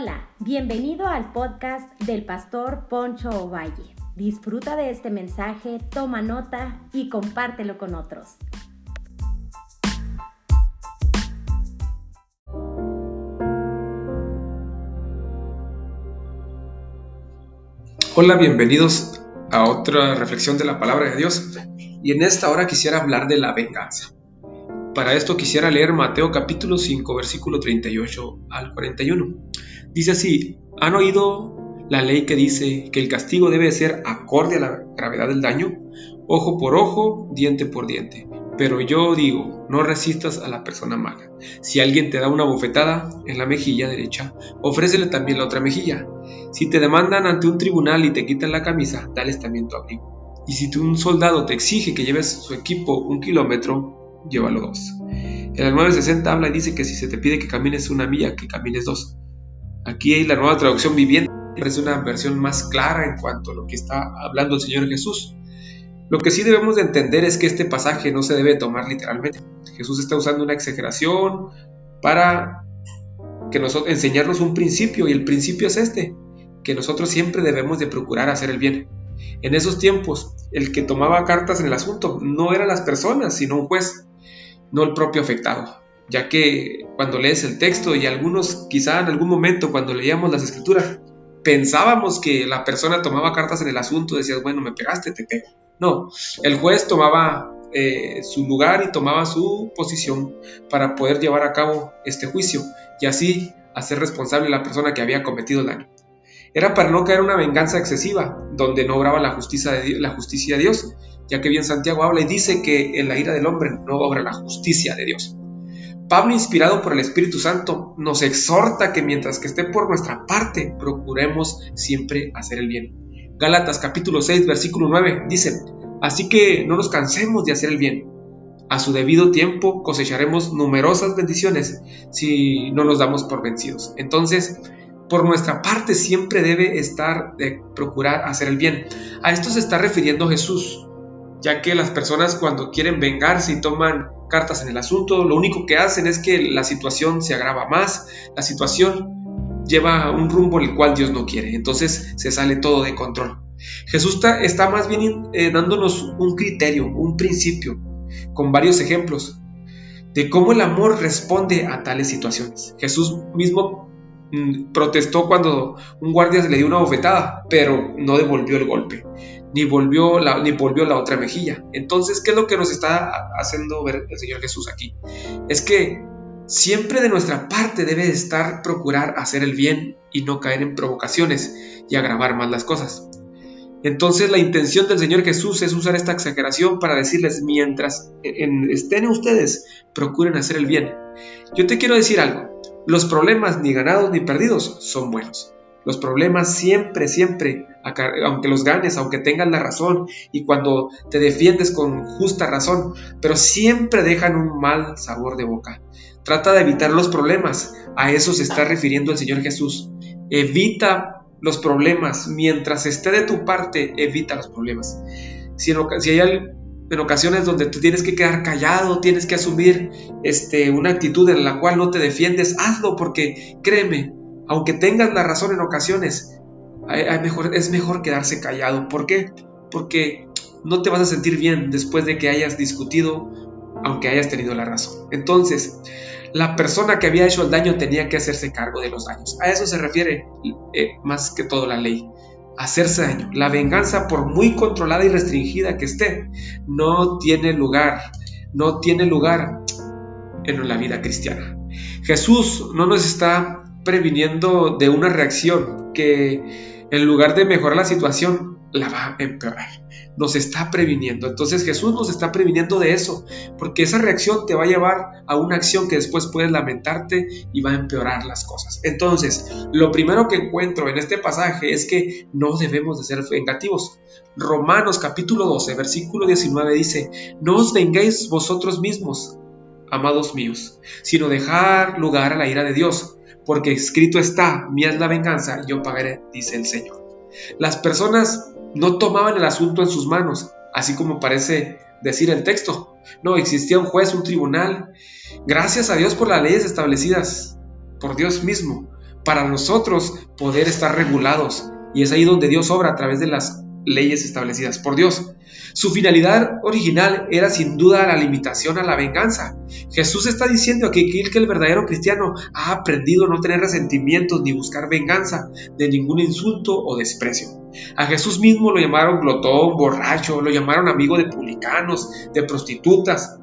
Hola, bienvenido al podcast del pastor Poncho Ovalle. Disfruta de este mensaje, toma nota y compártelo con otros. Hola, bienvenidos a otra reflexión de la palabra de Dios. Y en esta hora quisiera hablar de la venganza. Para esto quisiera leer Mateo capítulo 5, versículo 38 al 41. Dice así, ¿han oído la ley que dice que el castigo debe ser acorde a la gravedad del daño? Ojo por ojo, diente por diente. Pero yo digo, no resistas a la persona mala. Si alguien te da una bofetada en la mejilla derecha, ofrécele también la otra mejilla. Si te demandan ante un tribunal y te quitan la camisa, dales también tu abrigo. Y si un soldado te exige que lleves su equipo un kilómetro, llévalo dos. En el 960 habla y dice que si se te pide que camines una milla, que camines dos. Aquí hay la nueva traducción viviente, es una versión más clara en cuanto a lo que está hablando el Señor Jesús. Lo que sí debemos de entender es que este pasaje no se debe tomar literalmente. Jesús está usando una exageración para que nosotros, enseñarnos un principio y el principio es este, que nosotros siempre debemos de procurar hacer el bien. En esos tiempos, el que tomaba cartas en el asunto no eran las personas, sino un juez no el propio afectado, ya que cuando lees el texto y algunos quizá en algún momento cuando leíamos las escrituras pensábamos que la persona tomaba cartas en el asunto, decías, bueno, me pegaste, te pego. No, el juez tomaba eh, su lugar y tomaba su posición para poder llevar a cabo este juicio y así hacer responsable a la persona que había cometido el daño. Era para no caer una venganza excesiva, donde no obraba la justicia de, la justicia de Dios, ya que bien Santiago habla y dice que en la ira del hombre no obra la justicia de Dios. Pablo, inspirado por el Espíritu Santo, nos exhorta que mientras que esté por nuestra parte, procuremos siempre hacer el bien. Gálatas capítulo 6, versículo 9 dice, así que no nos cansemos de hacer el bien. A su debido tiempo cosecharemos numerosas bendiciones si no nos damos por vencidos. Entonces, por nuestra parte siempre debe estar de procurar hacer el bien. A esto se está refiriendo Jesús ya que las personas cuando quieren vengarse y toman cartas en el asunto, lo único que hacen es que la situación se agrava más, la situación lleva un rumbo el cual Dios no quiere, entonces se sale todo de control. Jesús está, más bien eh, dándonos un criterio, un principio, con varios ejemplos de cómo el amor responde a tales situaciones. Jesús mismo protestó cuando un guardia le dio una bofetada, pero no devolvió el golpe ni volvió la, ni volvió la otra mejilla. Entonces, ¿qué es lo que nos está haciendo ver el Señor Jesús aquí? Es que siempre de nuestra parte debe estar procurar hacer el bien y no caer en provocaciones y agravar más las cosas. Entonces la intención del Señor Jesús es usar esta exageración para decirles mientras estén ustedes, procuren hacer el bien. Yo te quiero decir algo, los problemas ni ganados ni perdidos son buenos. Los problemas siempre, siempre, aunque los ganes, aunque tengas la razón y cuando te defiendes con justa razón, pero siempre dejan un mal sabor de boca. Trata de evitar los problemas. A eso se está refiriendo el Señor Jesús. Evita los problemas. Mientras esté de tu parte, evita los problemas. Si, hay en ocasiones donde tú tienes que quedar callado, tienes que asumir este, una actitud en la cual no te defiendes, hazlo porque créeme, aunque tengas la razón en ocasiones, es mejor quedarse callado. ¿Por qué? Porque no te vas a sentir bien después de que hayas discutido, aunque hayas tenido la razón. Entonces, la persona que había hecho el daño tenía que hacerse cargo de los daños. A eso se refiere eh, más que todo la ley. Hacerse daño. La venganza, por muy controlada y restringida que esté, no tiene lugar. No tiene lugar en la vida cristiana. Jesús no nos está previniendo de una reacción que en lugar de mejorar la situación, la va a empeorar. Nos está previniendo. Entonces Jesús nos está previniendo de eso, porque esa reacción te va a llevar a una acción que después puedes lamentarte y va a empeorar las cosas. Entonces, lo primero que encuentro en este pasaje es que no debemos de ser vengativos. Romanos capítulo 12, versículo 19 dice, no os vengáis vosotros mismos, amados míos, sino dejar lugar a la ira de Dios porque escrito está, mía es la venganza, yo pagaré, dice el Señor. Las personas no tomaban el asunto en sus manos, así como parece decir el texto. No, existía un juez, un tribunal. Gracias a Dios por las leyes establecidas por Dios mismo para nosotros poder estar regulados. Y es ahí donde Dios obra a través de las leyes establecidas por Dios. Su finalidad original era sin duda la limitación a la venganza. Jesús está diciendo aquí que el verdadero cristiano ha aprendido a no tener resentimientos ni buscar venganza de ningún insulto o desprecio. A Jesús mismo lo llamaron glotón, borracho, lo llamaron amigo de publicanos, de prostitutas.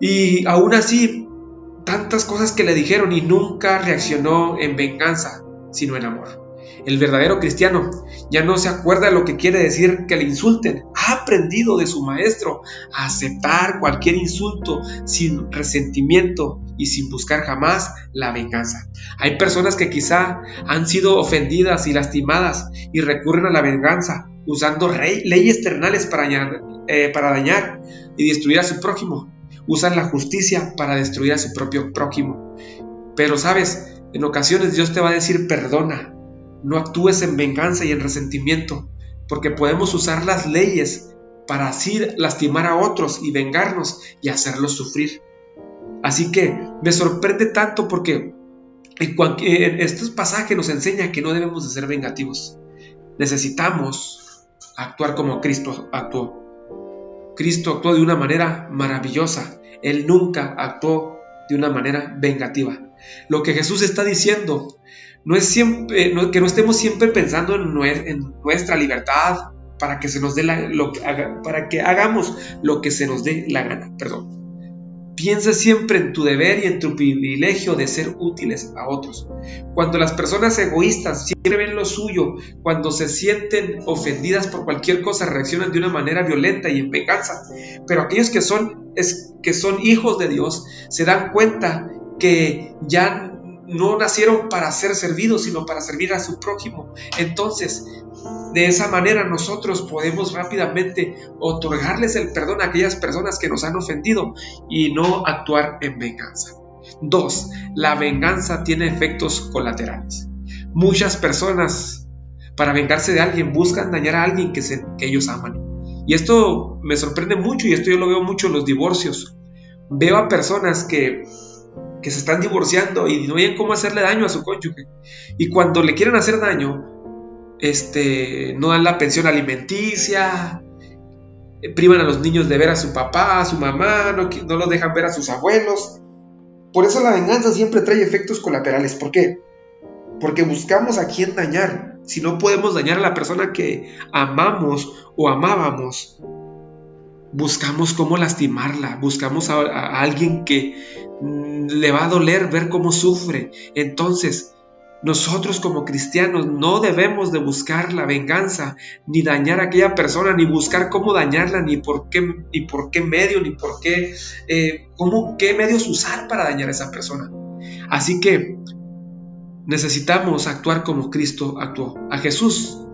Y aún así, tantas cosas que le dijeron y nunca reaccionó en venganza, sino en amor. El verdadero cristiano ya no se acuerda de lo que quiere decir que le insulten. Ha aprendido de su maestro a aceptar cualquier insulto sin resentimiento y sin buscar jamás la venganza. Hay personas que quizá han sido ofendidas y lastimadas y recurren a la venganza usando leyes terrenales para, eh, para dañar y destruir a su prójimo. Usan la justicia para destruir a su propio prójimo. Pero sabes, en ocasiones Dios te va a decir perdona, no actúes en venganza y en resentimiento, porque podemos usar las leyes para así lastimar a otros y vengarnos y hacerlos sufrir. Así que me sorprende tanto porque en estos pasajes nos enseña que no debemos de ser vengativos. Necesitamos actuar como Cristo actuó. Cristo actuó de una manera maravillosa. Él nunca actuó de una manera vengativa. Lo que Jesús está diciendo no es siempre, que no estemos siempre pensando en, nuestra libertad para que se nos dé lo para que hagamos lo que se nos dé la gana, perdón. Piensa siempre en tu deber y en tu privilegio de ser útiles a otros. Cuando las personas egoístas siempre ven lo suyo, cuando se sienten ofendidas por cualquier cosa, reaccionan de una manera violenta y en venganza. Pero aquellos que son, que son hijos de Dios se dan cuenta que ya no nacieron para ser servidos, sino para servir a su prójimo. Entonces, de esa manera nosotros podemos rápidamente otorgarles el perdón a aquellas personas que nos han ofendido y no actuar en venganza. Dos, la venganza tiene efectos colaterales. Muchas personas, para vengarse de alguien, buscan dañar a alguien que, que ellos aman. Y esto me sorprende mucho y esto yo lo veo mucho en los divorcios. Veo a personas que que se están divorciando y no ven cómo hacerle daño a su cónyuge. Y cuando le quieren hacer daño, este, no dan la pensión alimenticia, eh, privan a los niños de ver a su papá, a su mamá, no, no los dejan ver a sus abuelos. Por eso la venganza siempre trae efectos colaterales. ¿Por qué? Porque buscamos a quién dañar. Si no podemos dañar a la persona que amamos o amábamos, buscamos cómo lastimarla, buscamos a, alguien que mm, le va a doler ver cómo sufre. Entonces, nosotros como cristianos no debemos de buscar la venganza, ni dañar a aquella persona, ni buscar cómo dañarla, ni por qué, ni por qué medio, ni por qué, eh, cómo, qué medios usar para dañar a esa persona. Así que necesitamos actuar como Cristo actuó. A Jesús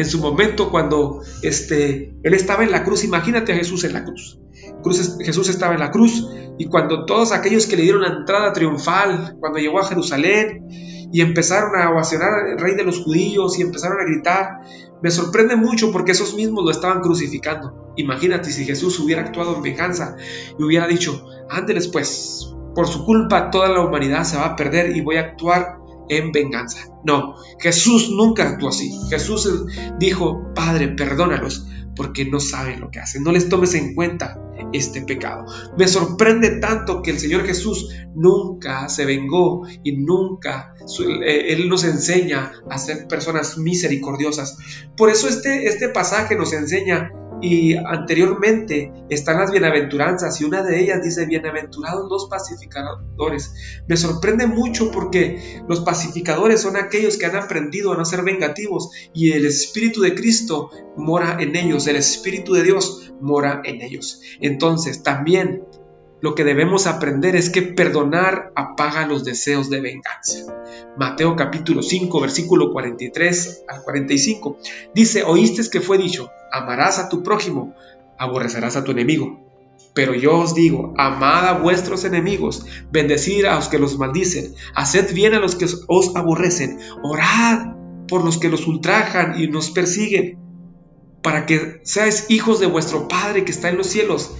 en su momento cuando este, él estaba en la cruz. Imagínate a Jesús en la cruz. Jesús estaba en la cruz y cuando todos aquellos que le dieron la entrada triunfal, cuando llegó a Jerusalén y empezaron a ovacionar al rey de los judíos y empezaron a gritar, me sorprende mucho porque esos mismos lo estaban crucificando. Imagínate si Jesús hubiera actuado en venganza y hubiera dicho, ándeles pues, por su culpa toda la humanidad se va a perder y voy a actuar en venganza. No, Jesús nunca actuó así. Jesús dijo, Padre, perdónalos porque no saben lo que hacen. No les tomes en cuenta este pecado. Me sorprende tanto que el Señor Jesús nunca se vengó y nunca eh, Él nos enseña a ser personas misericordiosas. Por eso este, este pasaje nos enseña y anteriormente están las bienaventuranzas y una de ellas dice, bienaventurados los pacificadores. Me sorprende mucho porque los pacificadores son aquellos que han aprendido a no ser vengativos y el Espíritu de Cristo mora en ellos, el Espíritu de Dios mora en ellos. Entonces también lo que debemos aprender es que perdonar apaga los deseos de venganza. Mateo capítulo 5, versículo 43 al 45. Dice, oíste que fue dicho, amarás a tu prójimo, aborrecerás a tu enemigo. Pero yo os digo, amad a vuestros enemigos, bendecid a los que los maldicen, haced bien a los que os aborrecen, orad por los que los ultrajan y nos persiguen, para que seáis hijos de vuestro Padre que está en los cielos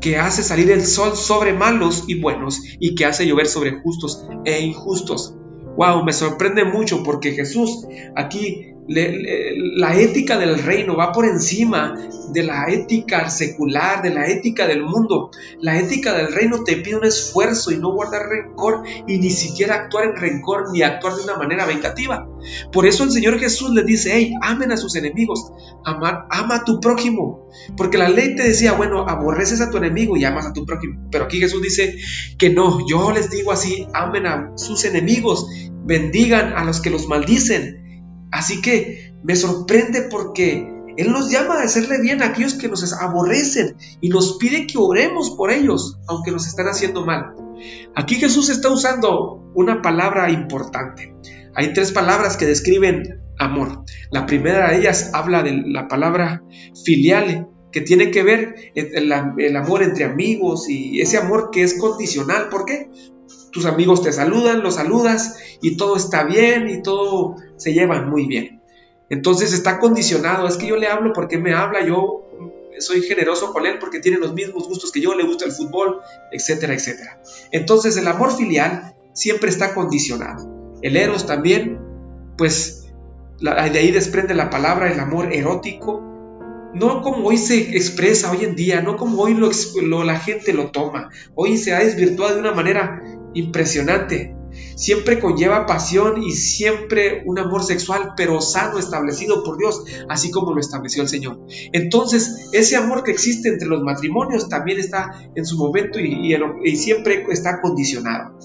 que hace salir el sol sobre malos y buenos y que hace llover sobre justos e injustos. wow, me sorprende mucho porque Jesús aquí la ética del reino va por encima de la ética secular, de la ética del mundo. La ética del reino te pide un esfuerzo y no guardar rencor y ni siquiera actuar en rencor ni actuar de una manera vengativa. Por eso el Señor Jesús le dice, hey, amen a sus enemigos, ama a tu prójimo. Porque la ley te decía, bueno, aborreces a tu enemigo y amas a tu prójimo. Pero aquí Jesús dice que no, yo les digo así, amen a sus enemigos, bendigan a los que los maldicen Así que me sorprende porque Él nos llama a hacerle bien a aquellos que nos aborrecen y nos pide que oremos por ellos, aunque nos están haciendo mal. Aquí Jesús está usando una palabra importante. Hay tres palabras que describen amor. La primera de ellas habla de la palabra filial, que tiene que ver el, el amor entre amigos y ese amor que es condicional. ¿Por qué? Tus amigos te saludan, los saludas y todo está bien y todo se llevan muy bien. Entonces está condicionado, es que yo le hablo porque me habla, yo soy generoso con él porque tiene los mismos gustos que yo, le gusta el fútbol, etcétera, etcétera. Entonces el amor filial siempre está condicionado. El eros también, pues de ahí desprende la palabra el amor erótico, no como hoy se expresa hoy en día, no como hoy lo, la gente lo toma. Hoy se ha desvirtuado de una manera impresionante. Siempre conlleva pasión y siempre un amor sexual, pero sano, establecido por Dios, así como lo estableció el Señor. Entonces, ese amor que existe entre los matrimonios también está en su momento y, siempre está condicionado.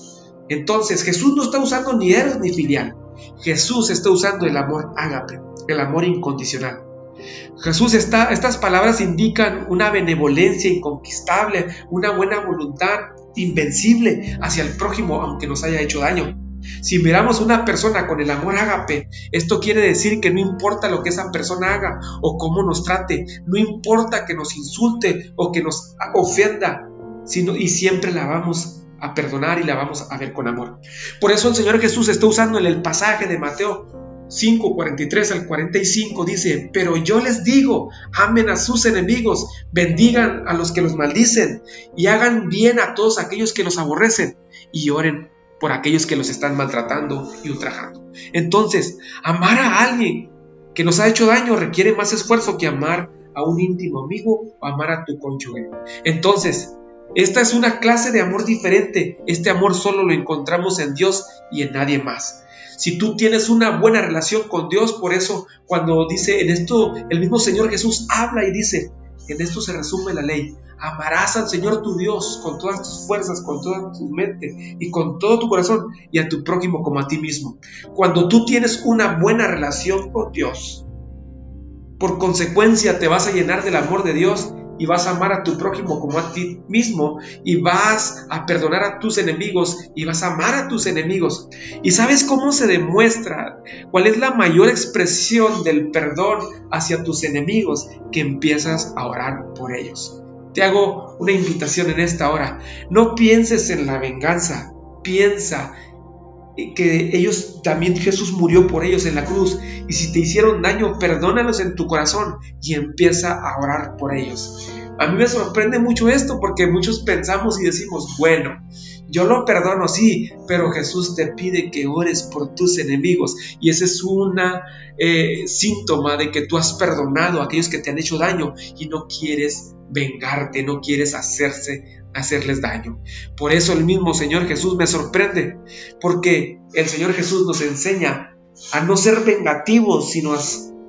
Entonces, Jesús no está usando ni eros ni filial. Jesús está usando el amor ágape, el amor incondicional. Jesús está, estas palabras indican una benevolencia inconquistable, una buena voluntad invencible hacia el prójimo aunque nos haya hecho daño. Si miramos una persona con el amor ágape, esto quiere decir que no importa lo que esa persona haga o cómo nos trate, no importa que nos insulte o que nos ofenda, sino y siempre la vamos a perdonar y la vamos a ver con amor. Por eso el Señor Jesús está usando en el pasaje de Mateo 5, 43 al 45 dice, pero yo les digo, amen a sus enemigos, bendigan a los que los maldicen y hagan bien a todos aquellos que los aborrecen y oren por aquellos que los están maltratando y ultrajando. Entonces, amar a alguien que nos ha hecho daño requiere más esfuerzo que amar a un íntimo amigo o amar a tu cónyuge. Entonces, esta es una clase de amor diferente. Este amor solo lo encontramos en Dios y en nadie más si tú tienes una buena relación con Dios, por eso cuando dice en esto, el mismo Señor Jesús habla y dice, en esto se resume la ley, amarás al Señor tu Dios con todas tus fuerzas, con toda tu mente y con todo tu corazón y a tu prójimo como a ti mismo. Cuando tú tienes una buena relación con Dios, por consecuencia te vas a llenar del amor de Dios y vas a amar a tu prójimo como a ti mismo y vas a perdonar a tus enemigos y vas a amar a tus enemigos. ¿Y sabes cómo se demuestra? ¿Cuál es la mayor expresión del perdón hacia tus enemigos? Que empiezas a orar por ellos. Te hago una invitación en esta hora. No pienses en la venganza, piensa que ellos también Jesús murió por ellos en la cruz y si te hicieron daño, perdónalos en tu corazón y empieza a orar por ellos. A mí me sorprende mucho esto porque muchos pensamos y decimos, bueno, yo lo perdono, sí, pero Jesús te pide que ores por tus enemigos y ese es un eh, síntoma de que tú has perdonado a aquellos que te han hecho daño y no quieres vengarte, no quieres hacerse hacerles daño. Por eso el mismo Señor Jesús me sorprende, porque el Señor Jesús nos enseña a no ser vengativos, sino a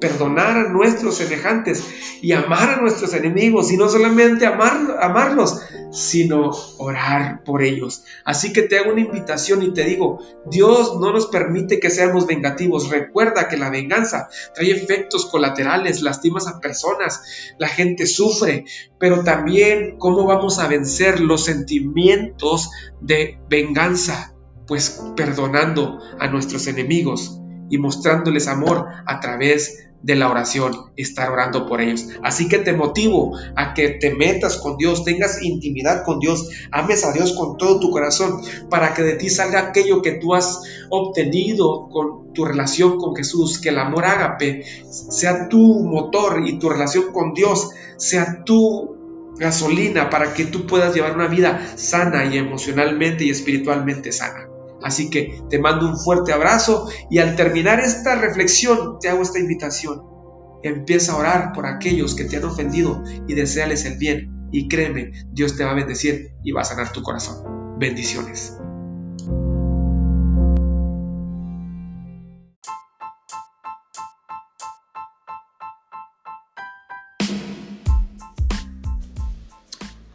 perdonar a nuestros semejantes y amar a nuestros enemigos y no solamente amar, amarlos, sino orar por ellos. Así que te hago una invitación y te digo, Dios no nos permite que seamos vengativos. Recuerda que la venganza trae efectos colaterales, lastimas a personas, la gente sufre, pero también cómo vamos a vencer los sentimientos de venganza, pues perdonando a nuestros enemigos y mostrándoles amor a través de la oración, estar orando por ellos. Así que te motivo a que te metas con Dios, tengas intimidad con Dios, ames a Dios con todo tu corazón, para que de ti salga aquello que tú has obtenido con tu relación con Jesús, que el amor ágape sea tu motor y tu relación con Dios sea tu gasolina para que tú puedas llevar una vida sana y emocionalmente y espiritualmente sana. Así que te mando un fuerte abrazo y al terminar esta reflexión te hago esta invitación. Empieza a orar por aquellos que te han ofendido y deseales el bien. Y créeme, Dios te va a bendecir y va a sanar tu corazón. Bendiciones.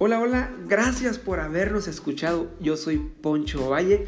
Hola, hola, gracias por habernos escuchado. Yo soy Poncho Valle,